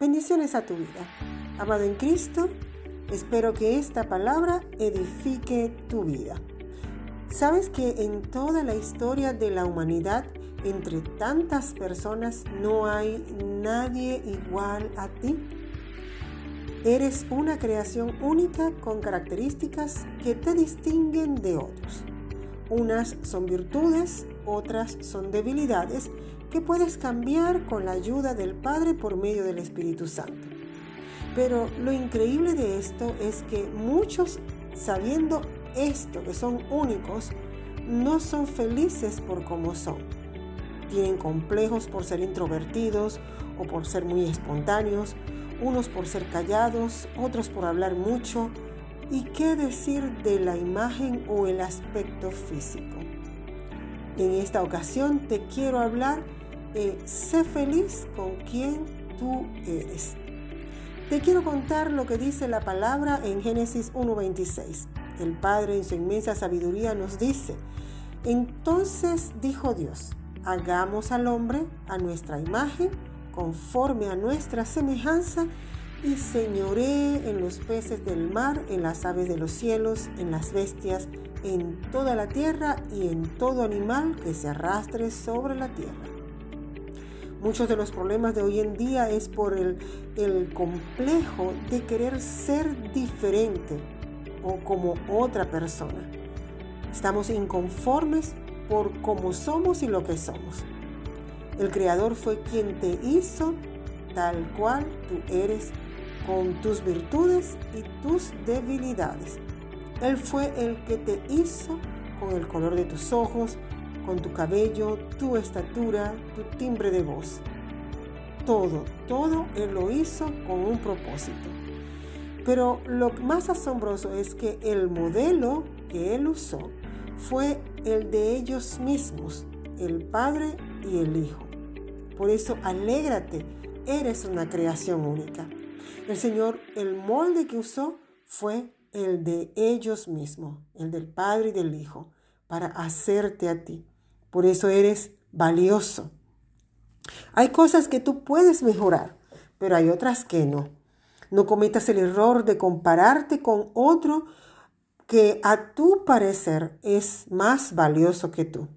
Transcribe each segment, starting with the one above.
Bendiciones a tu vida. Amado en Cristo, espero que esta palabra edifique tu vida. ¿Sabes que en toda la historia de la humanidad, entre tantas personas, no hay nadie igual a ti? Eres una creación única con características que te distinguen de otros. Unas son virtudes, otras son debilidades que puedes cambiar con la ayuda del Padre por medio del Espíritu Santo. Pero lo increíble de esto es que muchos, sabiendo esto, que son únicos, no son felices por cómo son. Tienen complejos por ser introvertidos o por ser muy espontáneos, unos por ser callados, otros por hablar mucho. ¿Y qué decir de la imagen o el aspecto físico? En esta ocasión te quiero hablar de sé feliz con quien tú eres. Te quiero contar lo que dice la palabra en Génesis 1.26. El Padre en su inmensa sabiduría nos dice, entonces dijo Dios, hagamos al hombre a nuestra imagen conforme a nuestra semejanza, y señoré en los peces del mar, en las aves de los cielos, en las bestias, en toda la tierra y en todo animal que se arrastre sobre la tierra. Muchos de los problemas de hoy en día es por el, el complejo de querer ser diferente o como otra persona. Estamos inconformes por cómo somos y lo que somos. El Creador fue quien te hizo tal cual tú eres, con tus virtudes y tus debilidades. Él fue el que te hizo con el color de tus ojos, con tu cabello, tu estatura, tu timbre de voz. Todo, todo Él lo hizo con un propósito. Pero lo más asombroso es que el modelo que Él usó fue el de ellos mismos, el Padre y el Hijo. Por eso, alégrate, eres una creación única. El Señor, el molde que usó fue el de ellos mismos, el del Padre y del Hijo, para hacerte a ti. Por eso eres valioso. Hay cosas que tú puedes mejorar, pero hay otras que no. No cometas el error de compararte con otro que a tu parecer es más valioso que tú.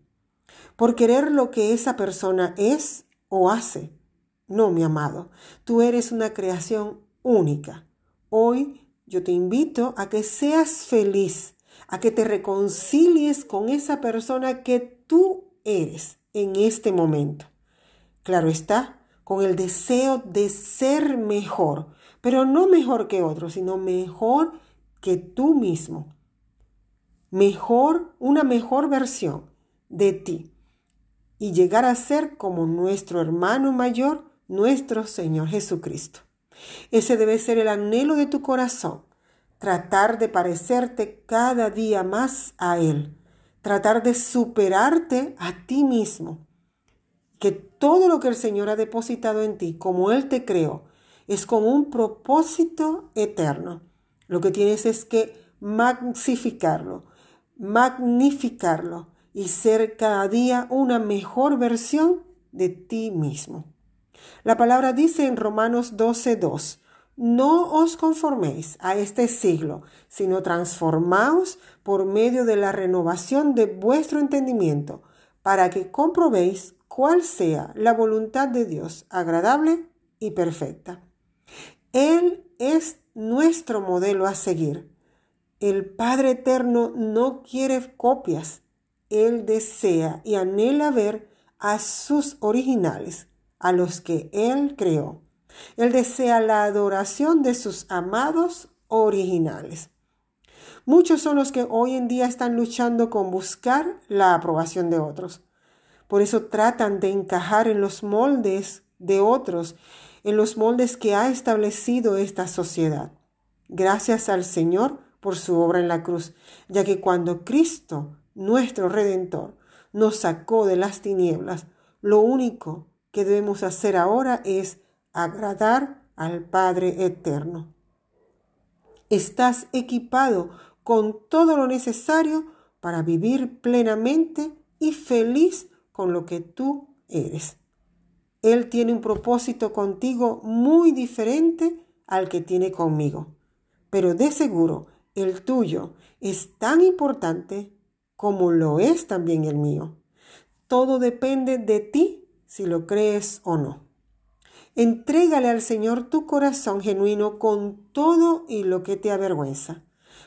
Por querer lo que esa persona es o hace. No, mi amado, tú eres una creación única. Hoy yo te invito a que seas feliz, a que te reconcilies con esa persona que tú eres en este momento. Claro está, con el deseo de ser mejor, pero no mejor que otro, sino mejor que tú mismo. Mejor, una mejor versión de ti y llegar a ser como nuestro hermano mayor, nuestro Señor Jesucristo. Ese debe ser el anhelo de tu corazón, tratar de parecerte cada día más a Él, tratar de superarte a ti mismo, que todo lo que el Señor ha depositado en ti, como Él te creó, es con un propósito eterno. Lo que tienes es que magnificarlo, magnificarlo, y ser cada día una mejor versión de ti mismo. La palabra dice en Romanos 12:2, no os conforméis a este siglo, sino transformaos por medio de la renovación de vuestro entendimiento, para que comprobéis cuál sea la voluntad de Dios, agradable y perfecta. Él es nuestro modelo a seguir. El Padre Eterno no quiere copias, él desea y anhela ver a sus originales, a los que Él creó. Él desea la adoración de sus amados originales. Muchos son los que hoy en día están luchando con buscar la aprobación de otros. Por eso tratan de encajar en los moldes de otros, en los moldes que ha establecido esta sociedad. Gracias al Señor por su obra en la cruz, ya que cuando Cristo nuestro Redentor, nos sacó de las tinieblas, lo único que debemos hacer ahora es agradar al Padre Eterno. Estás equipado con todo lo necesario para vivir plenamente y feliz con lo que tú eres. Él tiene un propósito contigo muy diferente al que tiene conmigo. Pero de seguro, el tuyo es tan importante como lo es también el mío. Todo depende de ti si lo crees o no. Entrégale al Señor tu corazón genuino con todo y lo que te avergüenza,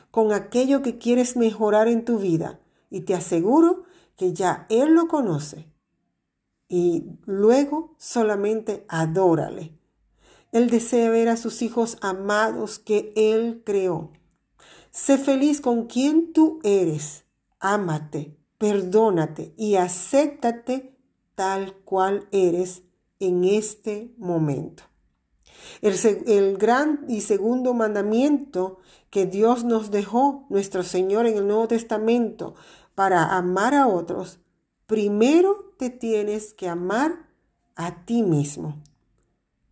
con aquello que quieres mejorar en tu vida, y te aseguro que ya Él lo conoce. Y luego solamente adórale. Él desea ver a sus hijos amados que Él creó. Sé feliz con quien tú eres. Ámate, perdónate y acéptate tal cual eres en este momento. El, gran y segundo mandamiento que Dios nos dejó, nuestro Señor, en el Nuevo Testamento, para amar a otros, primero te tienes que amar a ti mismo.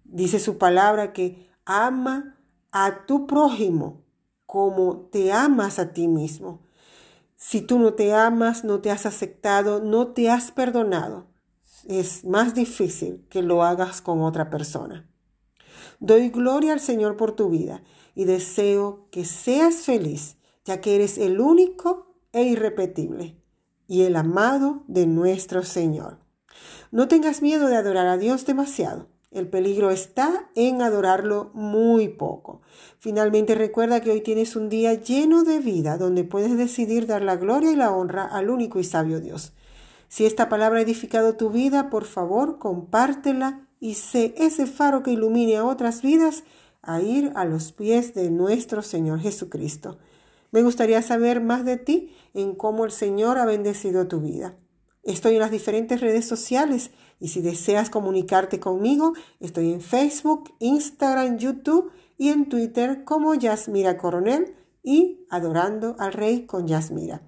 Dice su palabra que ama a tu prójimo como te amas a ti mismo. Si tú no te amas, no te has aceptado, no te has perdonado, es más difícil que lo hagas con otra persona. Doy gloria al Señor por tu vida y deseo que seas feliz, ya que eres el único e irrepetible y el amado de nuestro Señor. No tengas miedo de adorar a Dios demasiado. El peligro está en adorarlo muy poco. Finalmente recuerda que hoy tienes un día lleno de vida donde puedes decidir dar la gloria y la honra al único y sabio Dios. Si esta palabra ha edificado tu vida, por favor, compártela y sé ese faro que ilumine a otras vidas a ir a los pies de nuestro Señor Jesucristo. Me gustaría saber más de ti en cómo el Señor ha bendecido tu vida. Estoy en las diferentes redes sociales y si deseas comunicarte conmigo, estoy en Facebook, Instagram, YouTube y en Twitter como Yasmira Coronel y Adorando al Rey con Yasmira.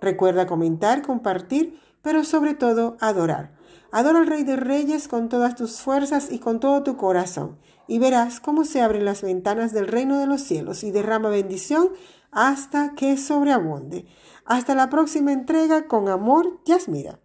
Recuerda comentar, compartir pero sobre todo adorar. Adora al Rey de Reyes con todas tus fuerzas y con todo tu corazón, y verás cómo se abren las ventanas del reino de los cielos y derrama bendición hasta que sobreabunde. Hasta la próxima entrega, con amor, Yasmira.